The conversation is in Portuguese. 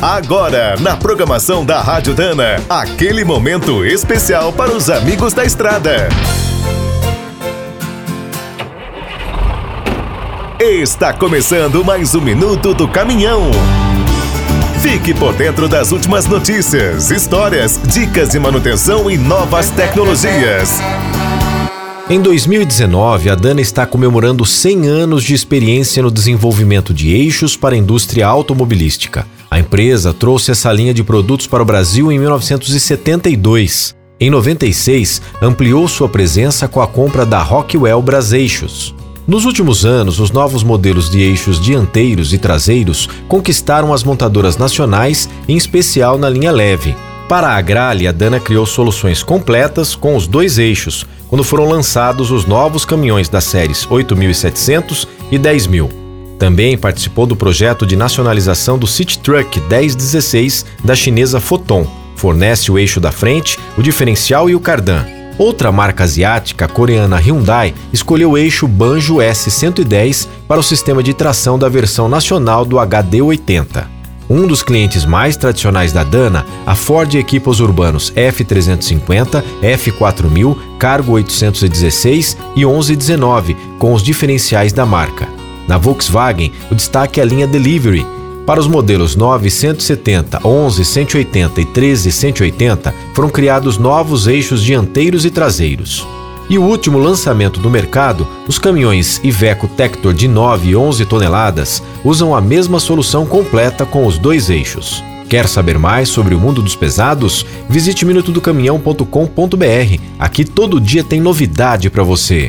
Agora, na programação da Rádio Dana, aquele momento especial para os amigos da estrada. Está começando mais um minuto do caminhão. Fique por dentro das últimas notícias, histórias, dicas de manutenção e novas tecnologias. Em 2019, a Dana está comemorando 100 anos de experiência no desenvolvimento de eixos para a indústria automobilística. A empresa trouxe essa linha de produtos para o Brasil em 1972. Em 96, ampliou sua presença com a compra da Rockwell Braseixos. Nos últimos anos, os novos modelos de eixos dianteiros e traseiros conquistaram as montadoras nacionais, em especial na linha leve. Para a Agrale, a Dana criou soluções completas com os dois eixos, quando foram lançados os novos caminhões das séries 8700 e 10000. Também participou do projeto de nacionalização do City Truck 1016 da chinesa Foton. Fornece o eixo da frente, o diferencial e o cardan. Outra marca asiática, coreana Hyundai, escolheu o eixo Banjo S110 para o sistema de tração da versão nacional do HD80. Um dos clientes mais tradicionais da Dana, a Ford equipa os urbanos F350, F4000, Cargo 816 e 1119, com os diferenciais da marca. Na Volkswagen, o destaque é a linha Delivery, para os modelos 970, 11, e 13, foram criados novos eixos dianteiros e traseiros. E o último lançamento do mercado, os caminhões Iveco Tector de 9 e 11 toneladas usam a mesma solução completa com os dois eixos. Quer saber mais sobre o mundo dos pesados? Visite minutodocaminhão.com.br. Aqui todo dia tem novidade para você.